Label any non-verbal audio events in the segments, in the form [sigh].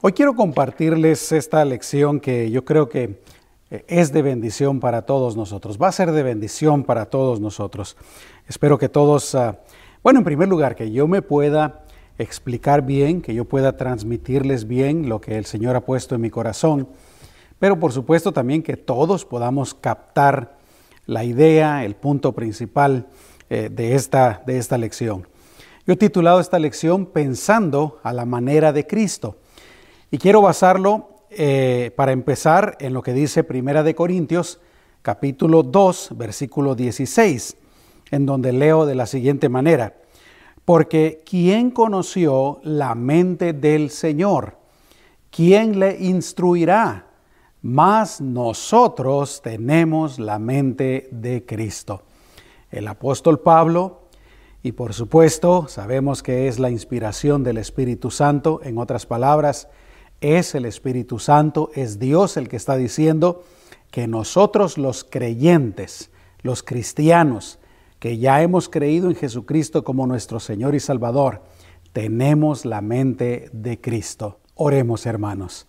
Hoy quiero compartirles esta lección que yo creo que eh, es de bendición para todos nosotros, va a ser de bendición para todos nosotros. Espero que todos, ah, bueno, en primer lugar, que yo me pueda explicar bien, que yo pueda transmitirles bien lo que el Señor ha puesto en mi corazón, pero por supuesto también que todos podamos captar la idea, el punto principal eh, de, esta, de esta lección. Yo he titulado esta lección Pensando a la manera de Cristo y quiero basarlo eh, para empezar en lo que dice Primera de Corintios capítulo 2 versículo 16 en donde leo de la siguiente manera porque ¿quién conoció la mente del Señor? ¿Quién le instruirá? Mas nosotros tenemos la mente de Cristo. El apóstol Pablo, y por supuesto sabemos que es la inspiración del Espíritu Santo, en otras palabras, es el Espíritu Santo, es Dios el que está diciendo que nosotros los creyentes, los cristianos, que ya hemos creído en Jesucristo como nuestro Señor y Salvador, tenemos la mente de Cristo. Oremos hermanos.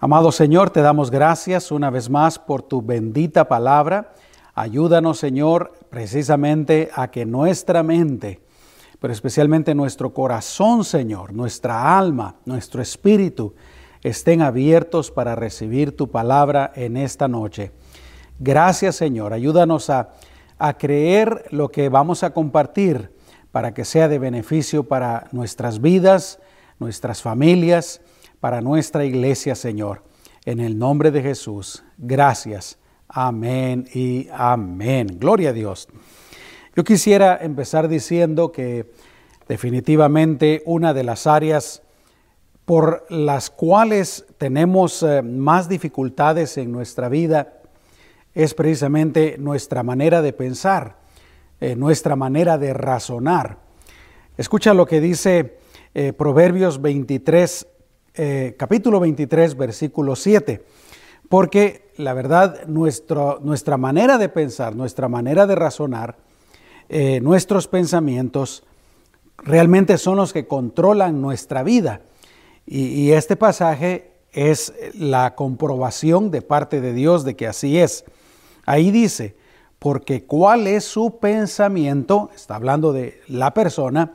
Amado Señor, te damos gracias una vez más por tu bendita palabra. Ayúdanos, Señor, precisamente a que nuestra mente, pero especialmente nuestro corazón, Señor, nuestra alma, nuestro espíritu, estén abiertos para recibir tu palabra en esta noche. Gracias, Señor. Ayúdanos a a creer lo que vamos a compartir para que sea de beneficio para nuestras vidas, nuestras familias, para nuestra iglesia, Señor. En el nombre de Jesús, gracias. Amén y amén. Gloria a Dios. Yo quisiera empezar diciendo que definitivamente una de las áreas por las cuales tenemos eh, más dificultades en nuestra vida es precisamente nuestra manera de pensar, eh, nuestra manera de razonar. Escucha lo que dice eh, Proverbios 23, eh, capítulo 23, versículo 7, porque la verdad nuestra manera de pensar, nuestra manera de razonar, nuestros pensamientos, realmente son los que controlan nuestra vida. y este pasaje es la comprobación de parte de Dios de que así es. Ahí dice, porque cuál es su pensamiento, está hablando de la persona,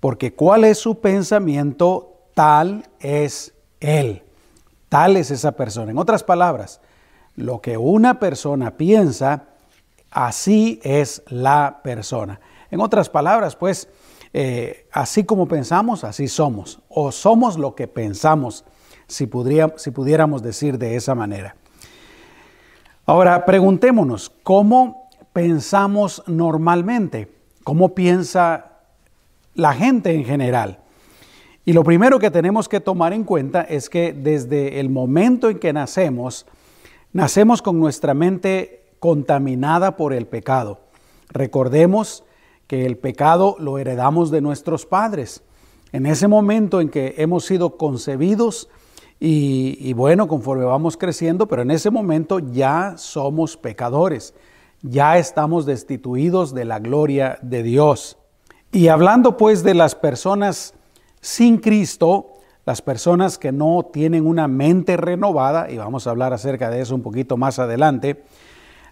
porque cuál es su pensamiento, tal es él, tal es esa persona. En otras palabras, lo que una persona piensa, así es la persona. En otras palabras, pues, eh, así como pensamos, así somos, o somos lo que pensamos, si, si pudiéramos decir de esa manera. Ahora, preguntémonos, ¿cómo pensamos normalmente? ¿Cómo piensa la gente en general? Y lo primero que tenemos que tomar en cuenta es que desde el momento en que nacemos, nacemos con nuestra mente contaminada por el pecado. Recordemos que el pecado lo heredamos de nuestros padres. En ese momento en que hemos sido concebidos, y, bueno, conforme vamos creciendo, pero en ese momento ya somos pecadores, ya estamos destituidos de la gloria de Dios. Y hablando pues de las personas sin Cristo, las personas que no tienen una mente renovada, y vamos a hablar acerca de eso un poquito más adelante,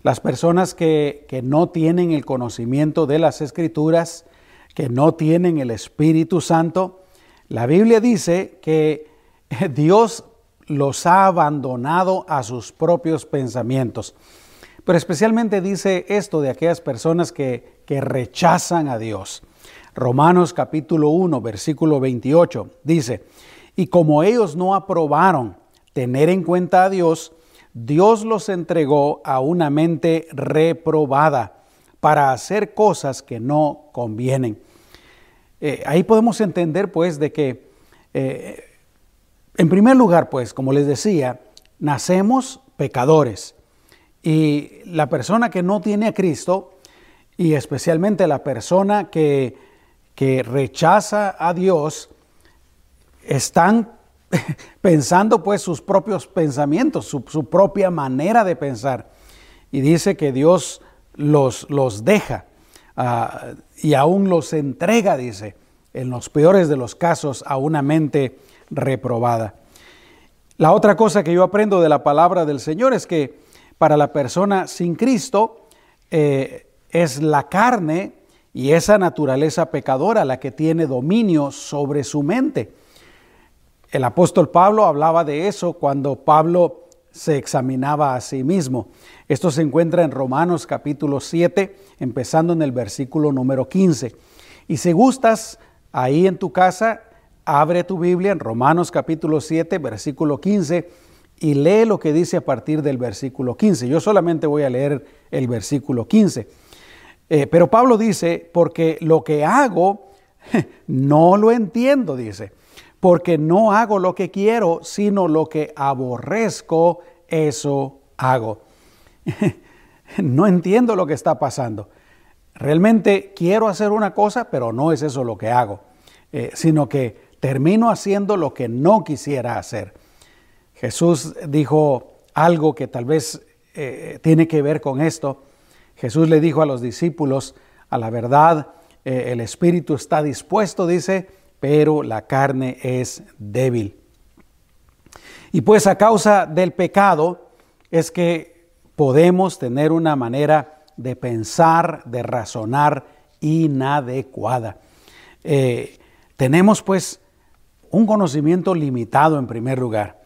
las personas que, que no tienen el conocimiento de las escrituras, que no tienen el Espíritu Santo, la Biblia dice que Dios los ha abandonado a sus propios pensamientos. Pero especialmente dice esto de aquellas personas que, rechazan a Dios. Romanos capítulo 1, versículo 28 dice, y como ellos no aprobaron tener en cuenta a Dios, Dios los entregó a una mente reprobada para hacer cosas que no convienen. Eh, ahí podemos entender pues de que eh, en primer lugar, pues, como les decía, nacemos pecadores. Y la persona que no tiene a Cristo, y especialmente la persona que, que rechaza a Dios, están [laughs] pensando pues sus propios pensamientos, su, propia manera de pensar. Y dice que Dios los, los deja ah, y aún los entrega, dice, en los peores de los casos, a una mente reprobada. La otra cosa que yo aprendo de la palabra del Señor es que para la persona sin Cristo eh, es la carne y esa naturaleza pecadora la que tiene dominio sobre su mente. El apóstol Pablo hablaba de eso cuando Pablo se examinaba a sí mismo. Esto se encuentra en Romanos capítulo 7, empezando en el versículo número 15. Y si gustas, ahí en tu casa, abre tu Biblia en Romanos capítulo 7, versículo 15, y lee lo que dice a partir del versículo 15. Yo solamente voy a leer el versículo 15. Eh, pero Pablo dice, porque lo que hago, [laughs] no lo entiendo, dice, porque no hago lo que quiero, sino lo que aborrezco, eso hago. [laughs] no entiendo lo que está pasando. Realmente quiero hacer una cosa, pero no es eso lo que hago, eh, sino que termino haciendo lo que no quisiera hacer. Jesús dijo algo que tal vez eh, tiene que ver con esto. Jesús le dijo a los discípulos, a la verdad, eh, el espíritu está dispuesto, dice, pero la carne es débil. Y pues a causa del pecado es que podemos tener una manera de pensar, de razonar inadecuada. Eh, tenemos pues un conocimiento limitado en primer lugar.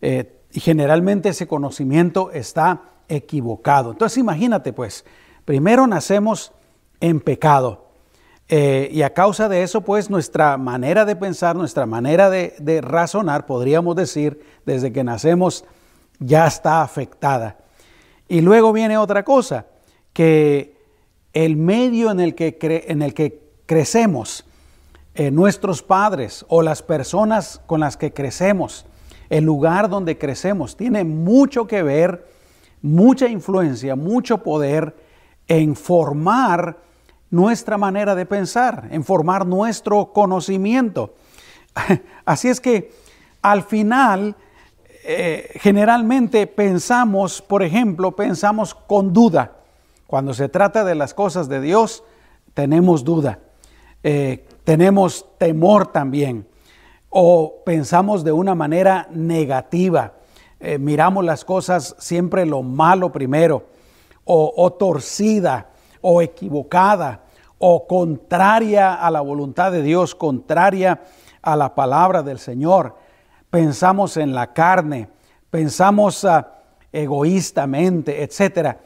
Eh, y generalmente ese conocimiento está equivocado. Entonces imagínate pues, primero nacemos en pecado. Eh, y a causa de eso, pues nuestra manera de pensar, nuestra manera de, razonar, podríamos decir, desde que nacemos, ya está afectada. Y luego viene otra cosa, que el medio en el que, en el que crecemos, eh, nuestros padres o las personas con las que crecemos, el lugar donde crecemos, tiene mucho que ver, mucha influencia, mucho poder en formar nuestra manera de pensar, en formar nuestro conocimiento. [laughs] Así es que al final, eh, generalmente pensamos, por ejemplo, pensamos con duda. Cuando se trata de las cosas de Dios, tenemos duda, eh, tenemos temor también, o pensamos de una manera negativa, eh, miramos las cosas siempre lo malo primero, o torcida, o equivocada o contraria a la voluntad de Dios, contraria a la palabra del Señor. Pensamos en la carne, pensamos uh, egoístamente, etc.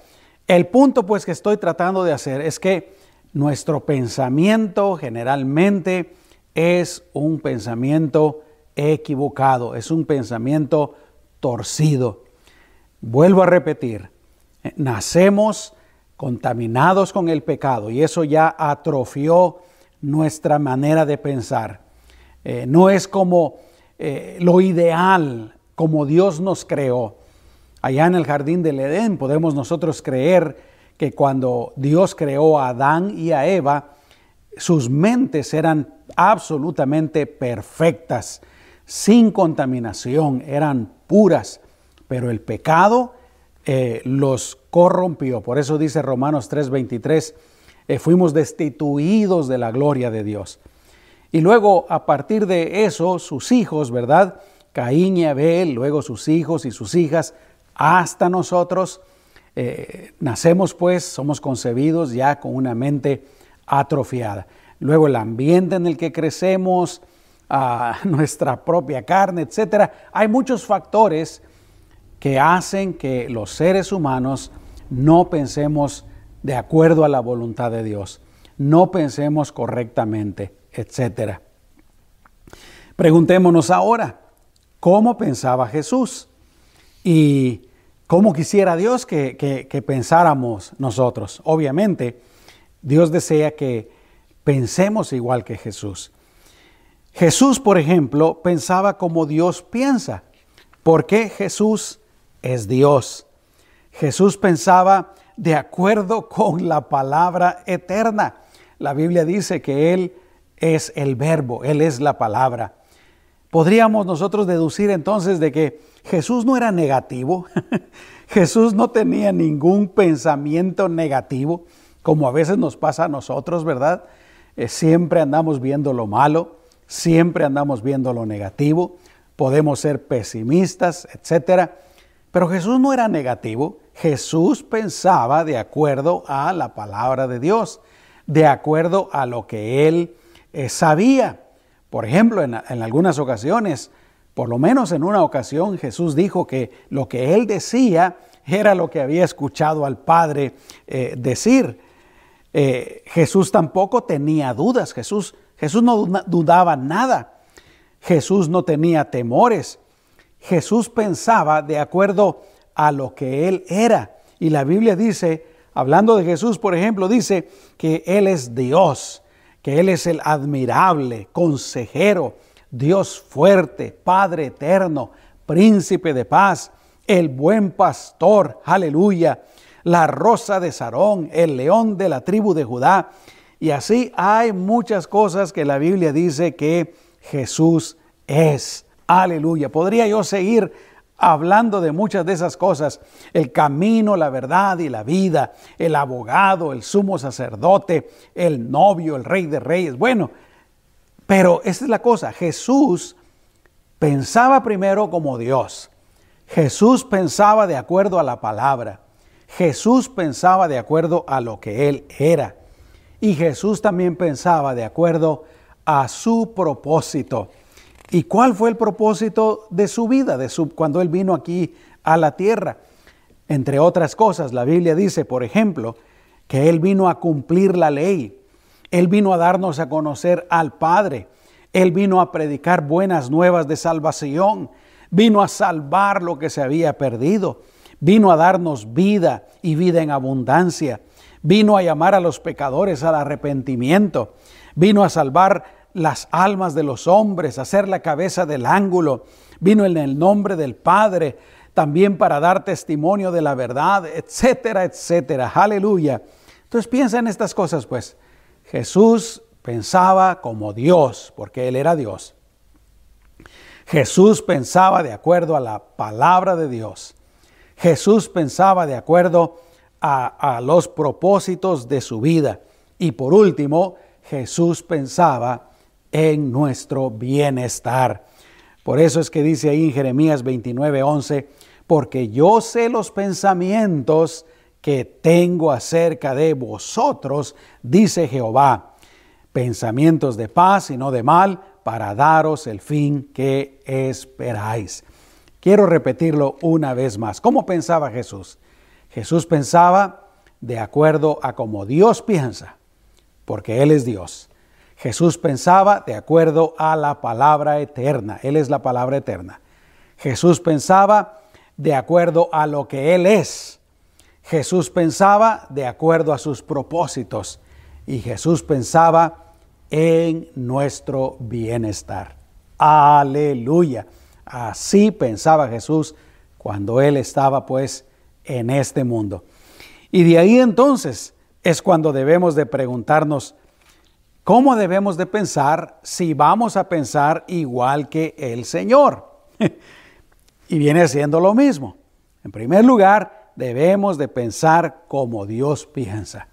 El punto pues que estoy tratando de hacer es que nuestro pensamiento generalmente es un pensamiento equivocado, es un pensamiento torcido. Vuelvo a repetir, nacemos contaminados con el pecado y eso ya atrofió nuestra manera de pensar. Eh, no es como eh, lo ideal, como Dios nos creó. Allá en el jardín del Edén podemos nosotros creer que cuando Dios creó a Adán y a Eva, sus mentes eran absolutamente perfectas, sin contaminación, eran puras, pero el pecado eh, los corrompió. Por eso dice Romanos 3:23, eh, fuimos destituidos de la gloria de Dios. Y luego a partir de eso, sus hijos, ¿verdad? Caín y Abel, luego sus hijos y sus hijas, hasta nosotros, eh, nacemos pues, somos concebidos ya con una mente atrofiada. Luego el ambiente en el que crecemos, [laughs] nuestra propia carne, etcétera. Hay muchos factores que hacen que los seres humanos no pensemos de acuerdo a la voluntad de Dios, no pensemos correctamente, etc. Preguntémonos ahora, ¿cómo pensaba Jesús? Y cómo quisiera Dios que, que pensáramos nosotros. Obviamente, Dios desea que pensemos igual que Jesús. Jesús, por ejemplo, pensaba como Dios piensa. ¿Por qué Jesús es Dios. Jesús pensaba de acuerdo con la palabra eterna. La Biblia dice que Él es el verbo, Él es la palabra. Podríamos nosotros deducir entonces de que Jesús no era negativo, [laughs] Jesús no tenía ningún pensamiento negativo, como a veces nos pasa a nosotros, ¿verdad? Eh, siempre andamos viendo lo malo, siempre andamos viendo lo negativo, podemos ser pesimistas, etc. Pero Jesús no era negativo, Jesús pensaba de acuerdo a la palabra de Dios, de acuerdo a lo que él eh, sabía. Por ejemplo, en, algunas ocasiones, por lo menos en una ocasión, Jesús dijo que lo que él decía era lo que había escuchado al Padre eh, decir. Eh, Jesús tampoco tenía dudas, Jesús, Jesús no dudaba nada, Jesús no tenía temores, Jesús pensaba de acuerdo a lo que Él era. Y la Biblia dice, hablando de Jesús, por ejemplo, dice que Él es Dios, que Él es el admirable, consejero, Dios fuerte, Padre eterno, príncipe de paz, el buen pastor, aleluya, la rosa de Sarón, el león de la tribu de Judá. Y así hay muchas cosas que la Biblia dice que Jesús es. Aleluya. Podría yo seguir hablando de muchas de esas cosas, el camino, la verdad y la vida, el abogado, el sumo sacerdote, el novio, el rey de reyes. Bueno, pero esta es la cosa, Jesús pensaba primero como Dios. Jesús pensaba de acuerdo a la palabra. Jesús pensaba de acuerdo a lo que Él era. Y Jesús también pensaba de acuerdo a su propósito. ¿Y cuál fue el propósito de su vida, de su, cuando Él vino aquí a la tierra? Entre otras cosas, la Biblia dice, por ejemplo, que Él vino a cumplir la ley. Él vino a darnos a conocer al Padre. Él vino a predicar buenas nuevas de salvación. Vino a salvar lo que se había perdido. Vino a darnos vida y vida en abundancia. Vino a llamar a los pecadores al arrepentimiento. Vino a salvar las almas de los hombres, a ser la cabeza del ángulo. Vino en el nombre del Padre, también para dar testimonio de la verdad, etcétera, etcétera. Aleluya. Entonces piensa en estas cosas, pues. Jesús pensaba como Dios, porque Él era Dios. Jesús pensaba de acuerdo a la palabra de Dios. Jesús pensaba de acuerdo a, a los propósitos de su vida. Y por último, Jesús pensaba en nuestro bienestar. Por eso es que dice ahí en Jeremías 29, 11, porque yo sé los pensamientos que tengo acerca de vosotros, dice Jehová, pensamientos de paz y no de mal, para daros el fin que esperáis. Quiero repetirlo una vez más. ¿Cómo pensaba Jesús? Jesús pensaba de acuerdo a como Dios piensa, porque Él es Dios. Jesús pensaba de acuerdo a la palabra eterna. Él es la palabra eterna. Jesús pensaba de acuerdo a lo que Él es. Jesús pensaba de acuerdo a sus propósitos. Y Jesús pensaba en nuestro bienestar. Aleluya. Así pensaba Jesús cuando Él estaba pues en este mundo. Y de ahí entonces es cuando debemos de preguntarnos, ¿Cómo debemos de pensar si vamos a pensar igual que el Señor? [laughs] y viene siendo lo mismo. En primer lugar, debemos de pensar como Dios piensa.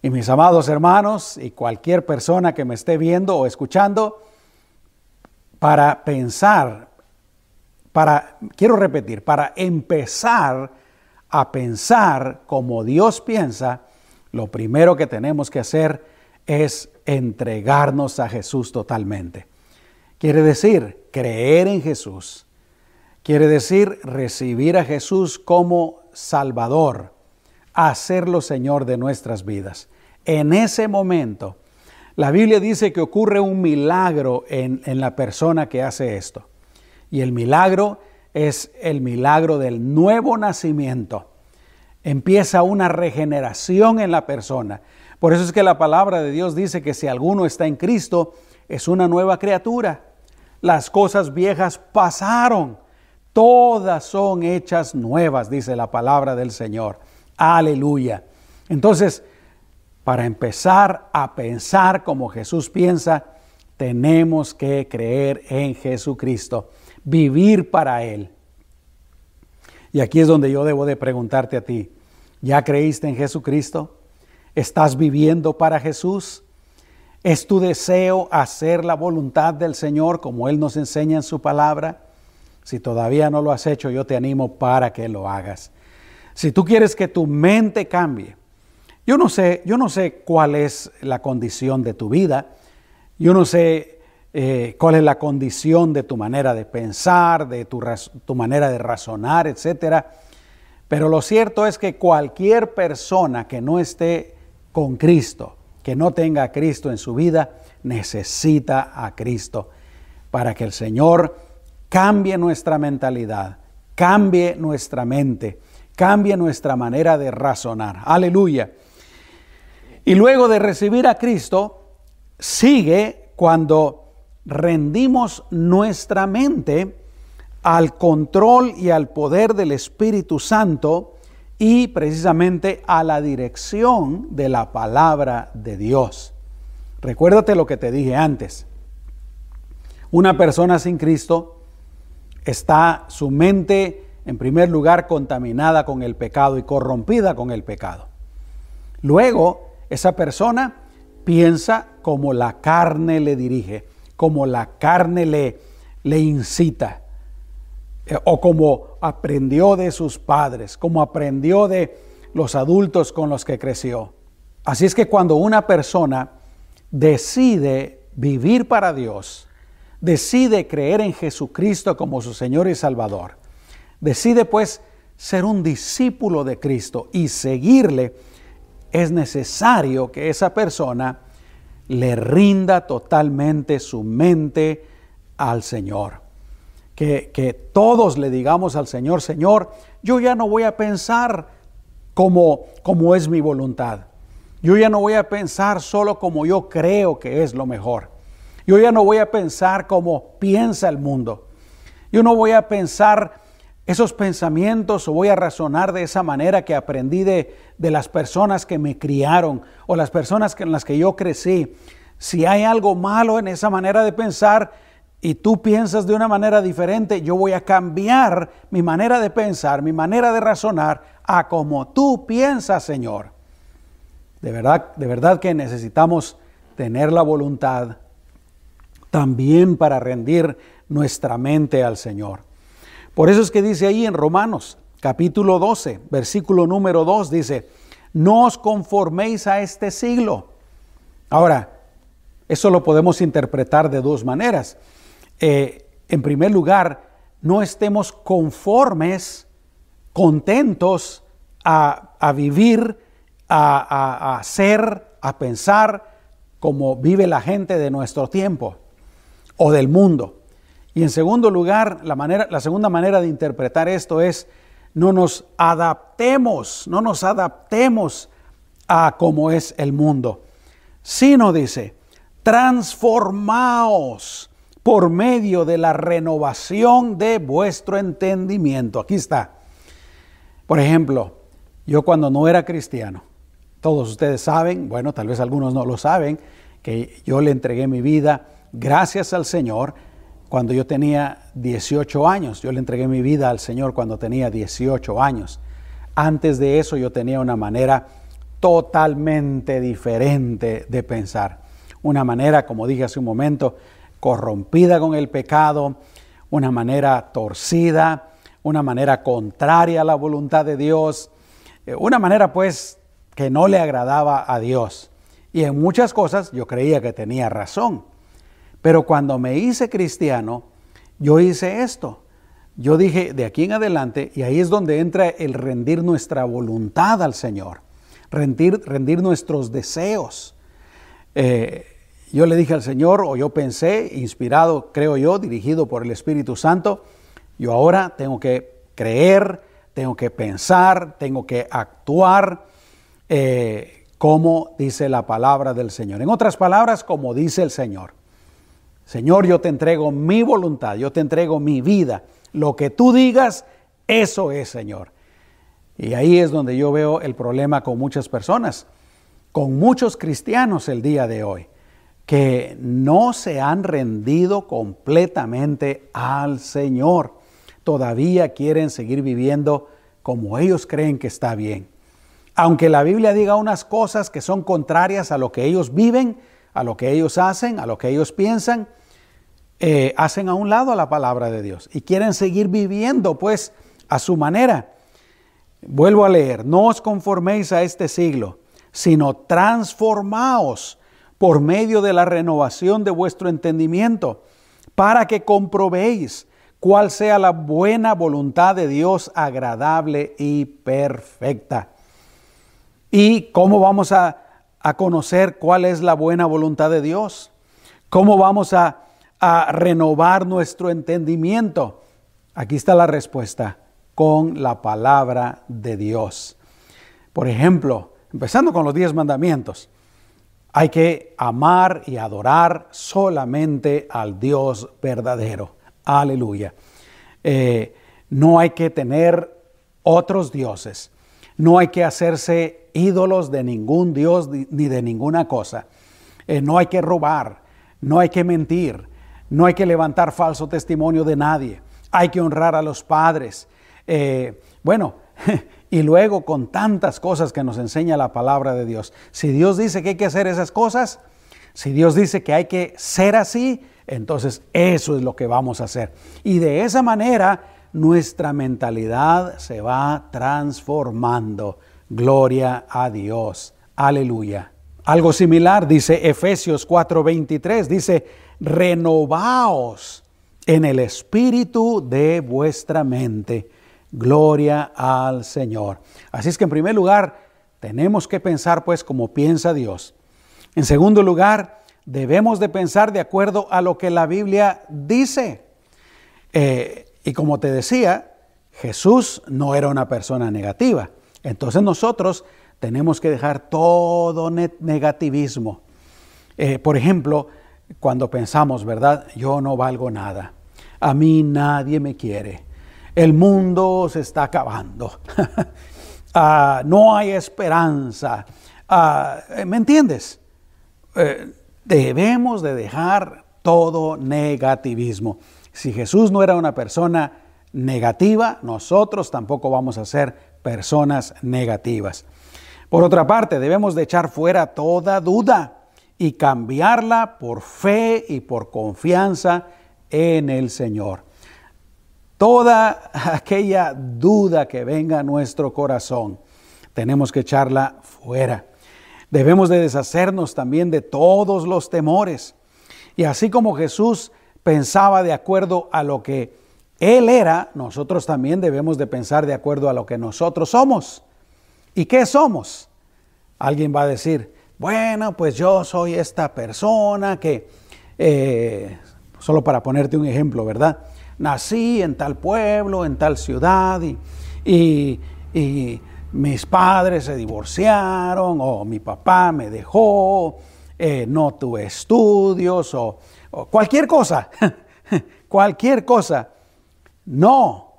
Y mis amados hermanos y cualquier persona que me esté viendo o escuchando, para pensar, para, quiero repetir, para empezar a pensar como Dios piensa, lo primero que tenemos que hacer es entregarnos a Jesús totalmente. Quiere decir creer en Jesús. Quiere decir recibir a Jesús como Salvador, hacerlo Señor de nuestras vidas. En ese momento, la Biblia dice que ocurre un milagro en, en la persona que hace esto. Y el milagro es el milagro del nuevo nacimiento. Empieza una regeneración en la persona. Por eso es que la palabra de Dios dice que si alguno está en Cristo, es una nueva criatura. Las cosas viejas pasaron, todas son hechas nuevas, dice la palabra del Señor. Aleluya. Entonces, para empezar a pensar como Jesús piensa, tenemos que creer en Jesucristo, vivir para Él. Y aquí es donde yo debo de preguntarte a ti, ¿ya creíste en Jesucristo? ¿Estás viviendo para Jesús? ¿Es tu deseo hacer la voluntad del Señor como Él nos enseña en su palabra? Si todavía no lo has hecho, yo te animo para que lo hagas. Si tú quieres que tu mente cambie, yo no sé, yo no sé cuál es la condición de tu vida, yo no sé eh, cuál es la condición de tu manera de pensar, de tu, tu manera de razonar, etcétera. Pero lo cierto es que cualquier persona que no esté con Cristo, que no tenga a Cristo en su vida, necesita a Cristo para que el Señor cambie nuestra mentalidad, cambie nuestra mente, cambie nuestra manera de razonar. Aleluya. Y luego de recibir a Cristo, sigue cuando rendimos nuestra mente al control y al poder del Espíritu Santo y precisamente a la dirección de la palabra de Dios. Recuérdate lo que te dije antes. Una persona sin Cristo está su mente en primer lugar contaminada con el pecado y corrompida con el pecado. Luego, esa persona piensa como la carne le dirige, como la carne le, le incita. Eh, o como aprendió de sus padres, como aprendió de los adultos con los que creció. Así es que cuando una persona decide vivir para Dios, decide creer en Jesucristo como su Señor y Salvador, decide pues ser un discípulo de Cristo y seguirle, es necesario que esa persona le rinda totalmente su mente al Señor que, todos le digamos al Señor, Señor, yo ya no voy a pensar como, como es mi voluntad. Yo ya no voy a pensar solo como yo creo que es lo mejor. Yo ya no voy a pensar como piensa el mundo. Yo no voy a pensar esos pensamientos o voy a razonar de esa manera que aprendí de, de las personas que me criaron o las personas en las que yo crecí. Si hay algo malo en esa manera de pensar, y tú piensas de una manera diferente, yo voy a cambiar mi manera de pensar, mi manera de razonar a como tú piensas, Señor. De verdad, de verdad que necesitamos tener la voluntad también para rendir nuestra mente al Señor. Por eso es que dice ahí en Romanos capítulo 12, versículo número 2, dice, no os conforméis a este siglo. Ahora, eso lo podemos interpretar de dos maneras. Eh, en primer lugar, no estemos conformes, contentos a, vivir, a, a, ser, a pensar como vive la gente de nuestro tiempo o del mundo. Y en segundo lugar, la, manera, la segunda manera de interpretar esto es no nos adaptemos, no nos adaptemos a cómo es el mundo, sino dice, transformaos por medio de la renovación de vuestro entendimiento. Aquí está. Por ejemplo, yo cuando no era cristiano, todos ustedes saben, bueno, tal vez algunos no lo saben, que yo le entregué mi vida gracias al Señor cuando yo tenía 18 años. Yo le entregué mi vida al Señor cuando tenía 18 años. Antes de eso yo tenía una manera totalmente diferente de pensar. Una manera, como dije hace un momento, corrompida con el pecado, una manera torcida, una manera contraria a la voluntad de Dios, eh, una manera pues que no le agradaba a Dios. Y en muchas cosas yo creía que tenía razón. Pero cuando me hice cristiano, yo hice esto. Yo dije, de aquí en adelante, y ahí es donde entra el rendir nuestra voluntad al Señor, rendir, rendir nuestros deseos. Eh, yo le dije al Señor, o yo pensé, inspirado, creo yo, dirigido por el Espíritu Santo, yo ahora tengo que creer, tengo que pensar, tengo que actuar eh, como dice la palabra del Señor. En otras palabras, como dice el Señor. Señor, yo te entrego mi voluntad, yo te entrego mi vida. Lo que tú digas, eso es, Señor. Y ahí es donde yo veo el problema con muchas personas, con muchos cristianos el día de hoy que no se han rendido completamente al Señor. Todavía quieren seguir viviendo como ellos creen que está bien. Aunque la Biblia diga unas cosas que son contrarias a lo que ellos viven, a lo que ellos hacen, a lo que ellos piensan, eh, hacen a un lado la palabra de Dios y quieren seguir viviendo pues a su manera. Vuelvo a leer, no os conforméis a este siglo, sino transformaos por medio de la renovación de vuestro entendimiento, para que comprobéis cuál sea la buena voluntad de Dios agradable y perfecta. ¿Y cómo vamos a, a conocer cuál es la buena voluntad de Dios? ¿Cómo vamos a a renovar nuestro entendimiento? Aquí está la respuesta, con la palabra de Dios. Por ejemplo, empezando con los diez mandamientos, hay que amar y adorar solamente al Dios verdadero. Aleluya. Eh, no hay que tener otros dioses. No hay que hacerse ídolos de ningún dios ni de ninguna cosa. Eh, no hay que robar. No hay que mentir. No hay que levantar falso testimonio de nadie. Hay que honrar a los padres. Eh, bueno, [laughs] y luego con tantas cosas que nos enseña la palabra de Dios. Si Dios dice que hay que hacer esas cosas, si Dios dice que hay que ser así, entonces eso es lo que vamos a hacer. Y de esa manera nuestra mentalidad se va transformando. Gloria a Dios. Aleluya. Algo similar dice Efesios 4:23, dice, renovaos en el espíritu de vuestra mente. Gloria al Señor. Así es que en primer lugar, tenemos que pensar pues como piensa Dios. En segundo lugar, debemos de pensar de acuerdo a lo que la Biblia dice. Eh, y como te decía, Jesús no era una persona negativa. Entonces nosotros tenemos que dejar todo negativismo. Eh, por ejemplo, cuando pensamos, ¿verdad? Yo no valgo nada. A mí nadie me quiere. El mundo se está acabando. [laughs] Ah, no hay esperanza. Ah, ¿Me entiendes? Eh, debemos de dejar todo negativismo. Si Jesús no era una persona negativa, nosotros tampoco vamos a ser personas negativas. Por otra parte, debemos de echar fuera toda duda y cambiarla por fe y por confianza en el Señor. Toda aquella duda que venga a nuestro corazón, tenemos que echarla fuera. Debemos de deshacernos también de todos los temores. Y así como Jesús pensaba de acuerdo a lo que Él era, nosotros también debemos de pensar de acuerdo a lo que nosotros somos. ¿Y qué somos? Alguien va a decir, bueno, pues yo soy esta persona que, eh, solo para ponerte un ejemplo, ¿verdad? Nací en tal pueblo, en tal ciudad y, mis padres se divorciaron o mi papá me dejó, eh, no tuve estudios o, cualquier cosa, [laughs] cualquier cosa. No,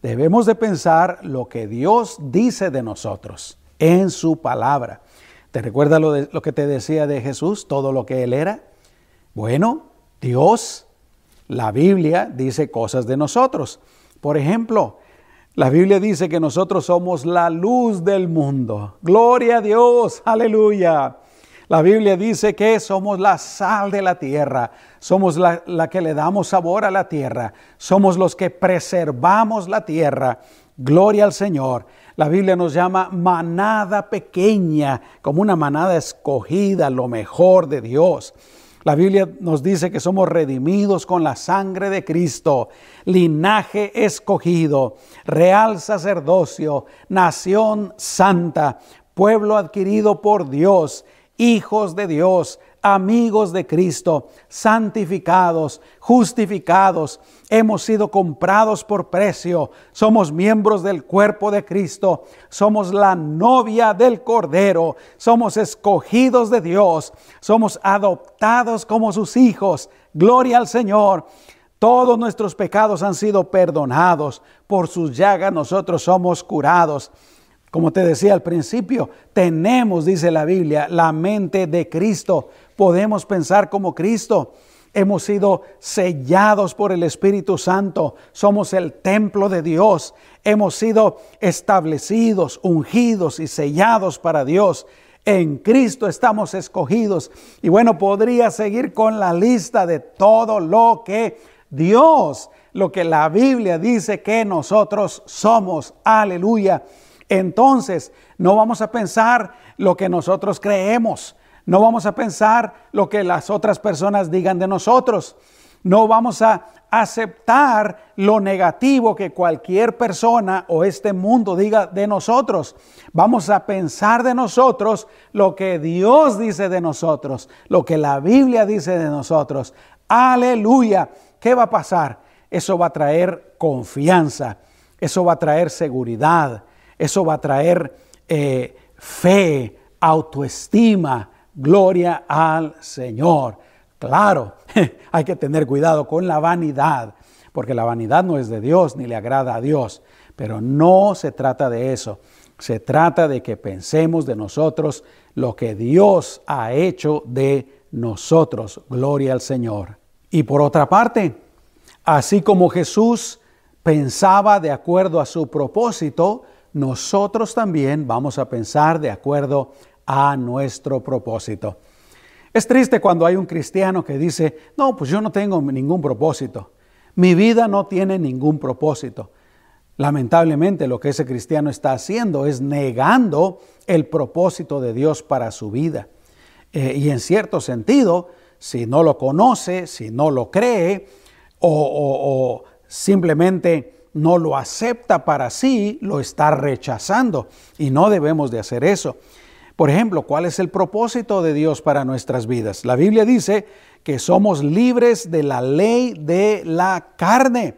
debemos de pensar lo que Dios dice de nosotros en su palabra. ¿Te recuerdas lo, lo que te decía de Jesús, todo lo que Él era? Bueno, Dios, la Biblia dice cosas de nosotros. Por ejemplo, la Biblia dice que nosotros somos la luz del mundo. Gloria a Dios, aleluya. La Biblia dice que somos la sal de la tierra, somos la, la, que le damos sabor a la tierra, somos los que preservamos la tierra. Gloria al Señor. La Biblia nos llama manada pequeña, como una manada escogida, lo mejor de Dios. La Biblia nos dice que somos redimidos con la sangre de Cristo, linaje escogido, real sacerdocio, nación santa, pueblo adquirido por Dios, hijos de Dios, amigos de Cristo, santificados, justificados, hemos sido comprados por precio, somos miembros del cuerpo de Cristo, somos la novia del Cordero, somos escogidos de Dios, somos adoptados como sus hijos. Gloria al Señor. Todos nuestros pecados han sido perdonados, por sus llagas nosotros somos curados. Como te decía al principio, tenemos, dice la Biblia, la mente de Cristo. Podemos pensar como Cristo. Hemos sido sellados por el Espíritu Santo. Somos el templo de Dios. Hemos sido establecidos, ungidos y sellados para Dios. En Cristo estamos escogidos. Y bueno, podría seguir con la lista de todo lo que Dios, lo que la Biblia dice que nosotros somos. Aleluya. Entonces, no vamos a pensar lo que nosotros creemos. No vamos a pensar lo que las otras personas digan de nosotros. No vamos a aceptar lo negativo que cualquier persona o este mundo diga de nosotros. Vamos a pensar de nosotros lo que Dios dice de nosotros, lo que la Biblia dice de nosotros. Aleluya. ¿Qué va a pasar? Eso va a traer confianza, eso va a traer seguridad, eso va a traer eh, fe, autoestima, gloria al Señor. Claro, [laughs] hay que tener cuidado con la vanidad, porque la vanidad no es de Dios ni le agrada a Dios, pero no se trata de eso. Se trata de que pensemos de nosotros lo que Dios ha hecho de nosotros. Gloria al Señor. Y por otra parte, así como Jesús pensaba de acuerdo a su propósito, nosotros también vamos a pensar de acuerdo a nuestro propósito. Es triste cuando hay un cristiano que dice, no, pues yo no tengo ningún propósito. Mi vida no tiene ningún propósito. Lamentablemente lo que ese cristiano está haciendo es negando el propósito de Dios para su vida. Eh, y en cierto sentido, si no lo conoce, si no lo cree o simplemente no lo acepta para sí, lo está rechazando. Y no debemos de hacer eso. Por ejemplo, ¿cuál es el propósito de Dios para nuestras vidas? La Biblia dice que somos libres de la ley de la carne.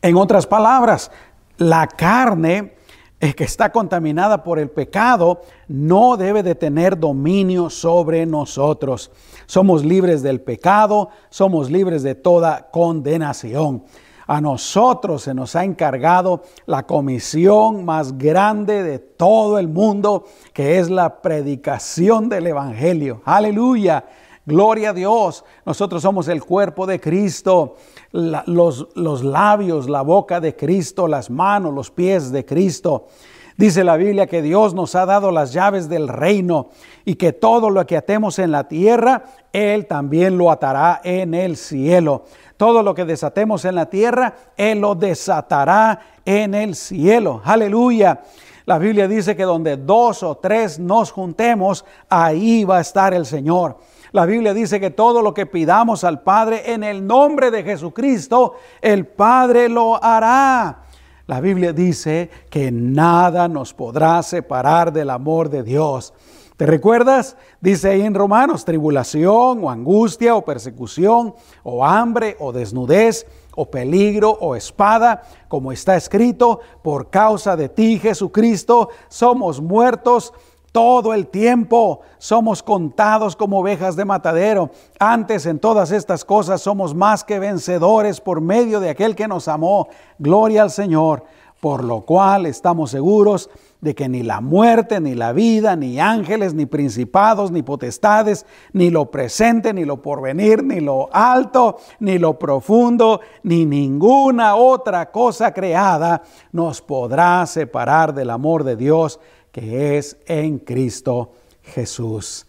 En otras palabras, la carne eh, que está contaminada por el pecado no debe de tener dominio sobre nosotros. Somos libres del pecado, somos libres de toda condenación a nosotros se nos ha encargado la comisión más grande de todo el mundo, que es la predicación del Evangelio. Aleluya. Gloria a Dios. Nosotros somos el cuerpo de Cristo, los, labios, la boca de Cristo, las manos, los pies de Cristo. Dice la Biblia que Dios nos ha dado las llaves del reino y que todo lo que atemos en la tierra, Él también lo atará en el cielo. Todo lo que desatemos en la tierra, Él lo desatará en el cielo. Aleluya. La Biblia dice que donde dos o tres nos juntemos, ahí va a estar el Señor. La Biblia dice que todo lo que pidamos al Padre en el nombre de Jesucristo, el Padre lo hará. La Biblia dice que nada nos podrá separar del amor de Dios. ¿Te recuerdas? Dice ahí en Romanos, tribulación o angustia o persecución o hambre o desnudez o peligro o espada, como está escrito, por causa de ti, Jesucristo, somos muertos todo el tiempo somos contados como ovejas de matadero. Antes en todas estas cosas somos más que vencedores por medio de aquel que nos amó. Gloria al Señor por lo cual estamos seguros de que ni la muerte, ni la vida, ni ángeles, ni principados, ni potestades, ni lo presente, ni lo porvenir, ni lo alto, ni lo profundo, ni ninguna otra cosa creada nos podrá separar del amor de Dios que es en Cristo Jesús.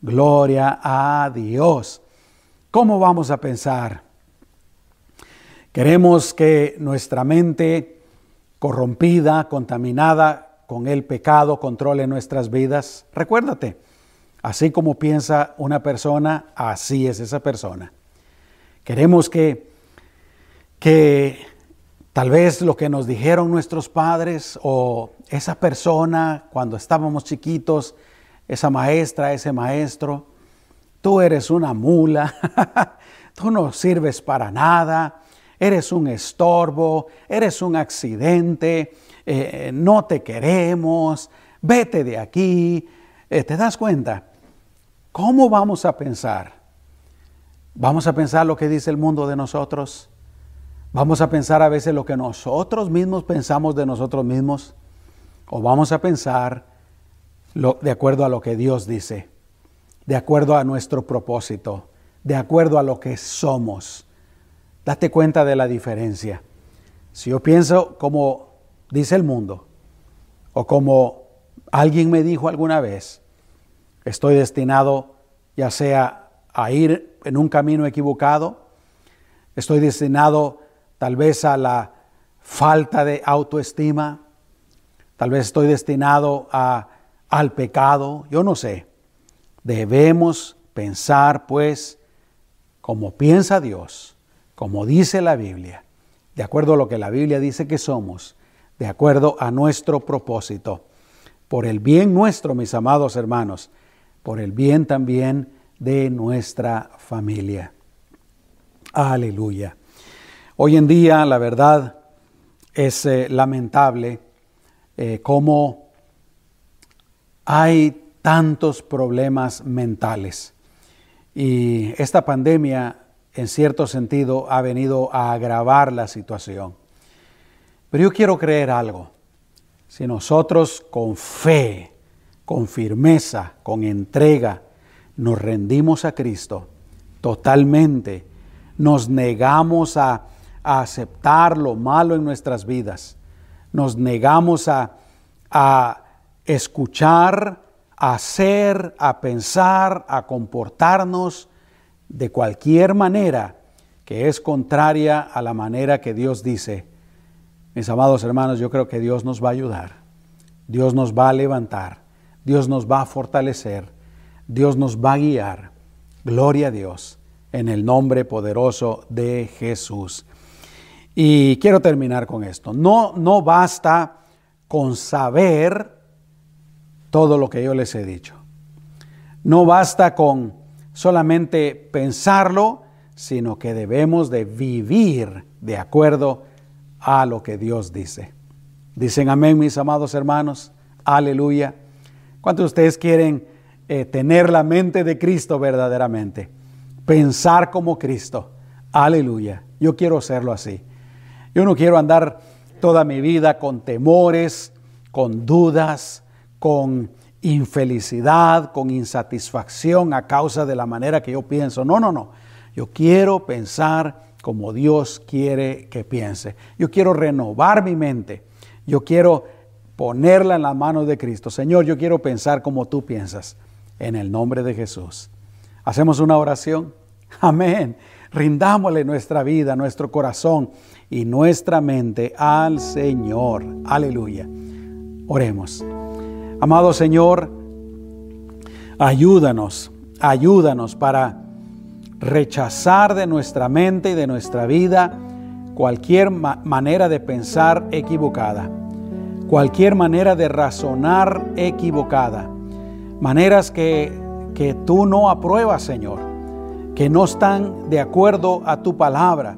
Gloria a Dios. ¿Cómo vamos a pensar? Queremos que nuestra mente corrompida, contaminada con el pecado, controle nuestras vidas. Recuérdate, así como piensa una persona, así es esa persona. Queremos que, que tal vez lo que nos dijeron nuestros padres o esa persona cuando estábamos chiquitos, esa maestra, ese maestro, tú eres una mula, [laughs] tú no sirves para nada, eres un estorbo, eres un accidente, eh, no te queremos, vete de aquí. Eh, ¿Te das cuenta? ¿Cómo vamos a pensar? ¿Vamos a pensar lo que dice el mundo de nosotros? ¿Vamos a pensar a veces lo que nosotros mismos pensamos de nosotros mismos? ¿O vamos a pensar de acuerdo a lo que Dios dice? De acuerdo a nuestro propósito, de acuerdo a lo que somos. Date cuenta de la diferencia. Si yo pienso como dice el mundo, o como Alguien me dijo alguna vez, estoy destinado ya sea a ir en un camino equivocado, estoy destinado tal vez a la falta de autoestima, tal vez estoy destinado a, al pecado, yo no sé. Debemos pensar pues como piensa Dios, como dice la Biblia, de acuerdo a lo que la Biblia dice que somos, de acuerdo a nuestro propósito, por el bien nuestro, mis amados hermanos, por el bien también de nuestra familia. Aleluya. Hoy en día, la verdad, es eh, lamentable eh, cómo hay tantos problemas mentales. Y esta pandemia, en cierto sentido, ha venido a agravar la situación. Pero yo quiero creer algo. Si nosotros con fe, con firmeza, con entrega, nos rendimos a Cristo totalmente, nos negamos a, a aceptar lo malo en nuestras vidas, nos negamos a, a escuchar, a hacer, a pensar, a comportarnos de cualquier manera que es contraria a la manera que Dios dice, mis amados hermanos, yo creo que Dios nos va a ayudar, Dios nos va a levantar, Dios nos va a fortalecer, Dios nos va a guiar. Gloria a Dios en el nombre poderoso de Jesús. Y quiero terminar con esto. No, no basta con saber todo lo que yo les he dicho. No basta con solamente pensarlo, sino que debemos de vivir de acuerdo a lo que Dios dice. Dicen amén, mis amados hermanos. Aleluya. ¿Cuántos de ustedes quieren eh, tener la mente de Cristo verdaderamente? Pensar como Cristo. Aleluya. Yo quiero serlo así. Yo no quiero andar toda mi vida con temores, con dudas, con infelicidad, con insatisfacción a causa de la manera que yo pienso. No, no, no. Yo quiero pensar como Dios quiere que piense. Yo quiero renovar mi mente. Yo quiero ponerla en la mano de Cristo. Señor, yo quiero pensar como tú piensas. En el nombre de Jesús. Hacemos una oración. [laughs] Amén. Rindámosle nuestra vida, nuestro corazón y nuestra mente al Señor. Aleluya. Oremos. Amado Señor, ayúdanos, ayúdanos para rechazar de nuestra mente y de nuestra vida cualquier manera de pensar equivocada, cualquier manera de razonar equivocada, maneras que, que tú no apruebas, Señor, que no están de acuerdo a tu palabra,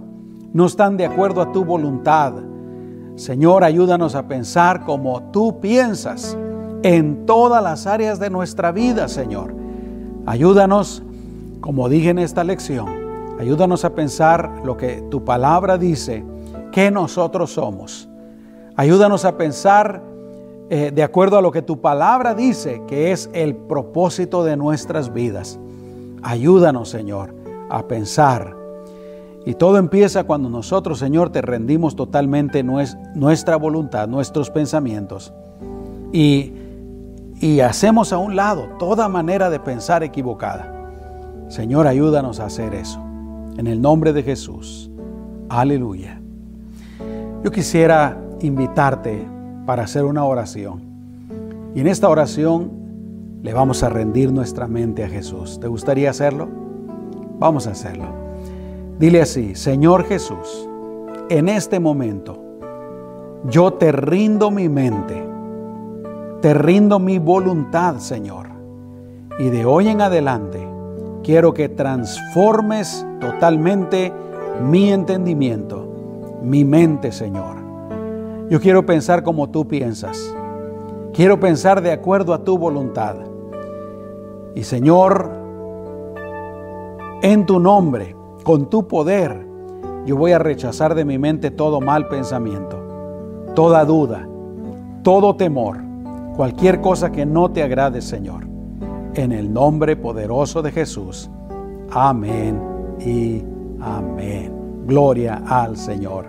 no están de acuerdo a tu voluntad. Señor, ayúdanos a pensar como tú piensas en todas las áreas de nuestra vida, Señor. Ayúdanos como dije en esta lección, ayúdanos a pensar lo que tu palabra dice que nosotros somos. Ayúdanos a pensar eh, de acuerdo a lo que tu palabra dice que es el propósito de nuestras vidas. Ayúdanos, Señor, a pensar. Y todo empieza cuando nosotros, Señor, te rendimos totalmente nuestra voluntad, nuestros pensamientos. Y, y hacemos a un lado toda manera de pensar equivocada. Señor, ayúdanos a hacer eso. En el nombre de Jesús. Aleluya. Yo quisiera invitarte para hacer una oración. Y en esta oración le vamos a rendir nuestra mente a Jesús. ¿Te gustaría hacerlo? Vamos a hacerlo. Dile así, Señor Jesús, en este momento yo te rindo mi mente, te rindo mi voluntad, Señor. Y de hoy en adelante Quiero que transformes totalmente mi entendimiento, mi mente, Señor. Yo quiero pensar como tú piensas. Quiero pensar de acuerdo a tu voluntad. Y Señor, en tu nombre, con tu poder, yo voy a rechazar de mi mente todo mal pensamiento, toda duda, todo temor, cualquier cosa que no te agrade, Señor en el nombre poderoso de Jesús. Amén y amén. Gloria al Señor.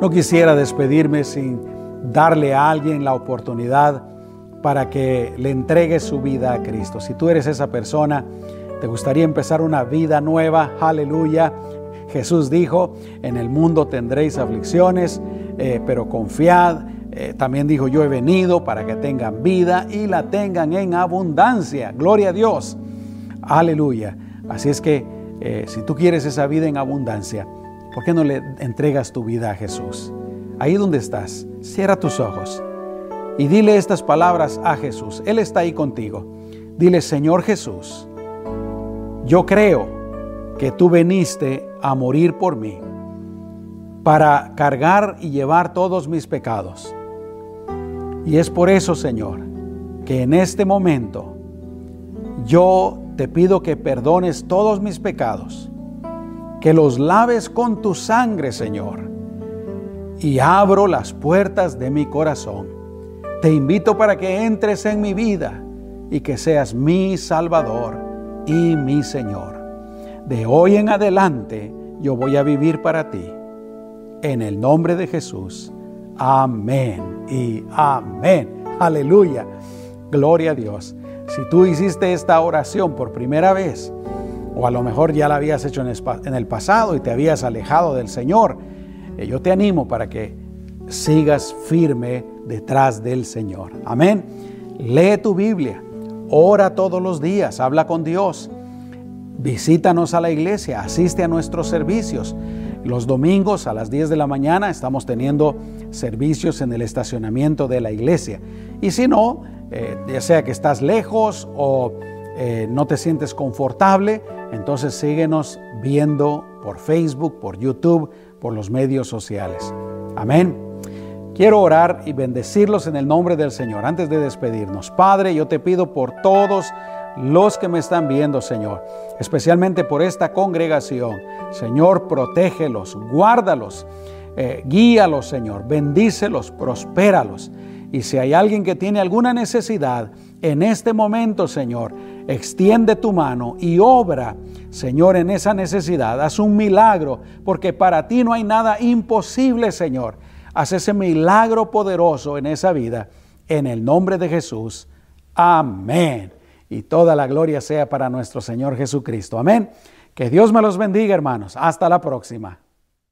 No quisiera despedirme sin darle a alguien la oportunidad para que le entregue su vida a Cristo. Si tú eres esa persona, te gustaría empezar una vida nueva, aleluya. Jesús dijo, en el mundo tendréis aflicciones, eh, pero confiad. Eh, también dijo, yo he venido para que tengan vida y la tengan en abundancia. Gloria a Dios. Aleluya. Así es que eh, si tú quieres esa vida en abundancia, ¿por qué no le entregas tu vida a Jesús? Ahí donde estás, cierra tus ojos y dile estas palabras a Jesús. Él está ahí contigo. Dile, Señor Jesús, yo creo que tú veniste a morir por mí para cargar y llevar todos mis pecados. Y es por eso, Señor, que en este momento yo te pido que perdones todos mis pecados, que los laves con tu sangre, Señor, y abro las puertas de mi corazón te invito para que entres en mi vida y que seas mi Salvador y mi Señor. De hoy en adelante yo voy a vivir para ti. En el nombre de Jesús. Amén y amén. Aleluya. Gloria a Dios. Si tú hiciste esta oración por primera vez, o a lo mejor ya la habías hecho en el pasado y te habías alejado del Señor, eh, yo te animo para que sigas firme detrás del Señor. Amén. Lee tu Biblia, ora todos los días, habla con Dios. Visítanos a la iglesia, asiste a nuestros servicios. Los domingos a las 10 de la mañana estamos teniendo servicios en el estacionamiento de la iglesia. Y si no, eh, ya sea que estás lejos o eh, no te sientes confortable, entonces síguenos viendo por Facebook, por YouTube, por los medios sociales. Amén. Quiero orar y bendecirlos en el nombre del Señor antes de despedirnos. Padre, yo te pido por todos los que me están viendo, Señor, especialmente por esta congregación. Señor, protégelos, guárdalos, eh, guíalos, Señor, bendícelos, prospéralos. Y si hay alguien que tiene alguna necesidad, en este momento, Señor, extiende tu mano y obra, Señor, en esa necesidad. Haz un milagro, porque para ti no hay nada imposible, Señor. Haz ese milagro poderoso en esa vida. En el nombre de Jesús. Amén. Y toda la gloria sea para nuestro Señor Jesucristo. Amén. Que Dios me los bendiga, hermanos. Hasta la próxima.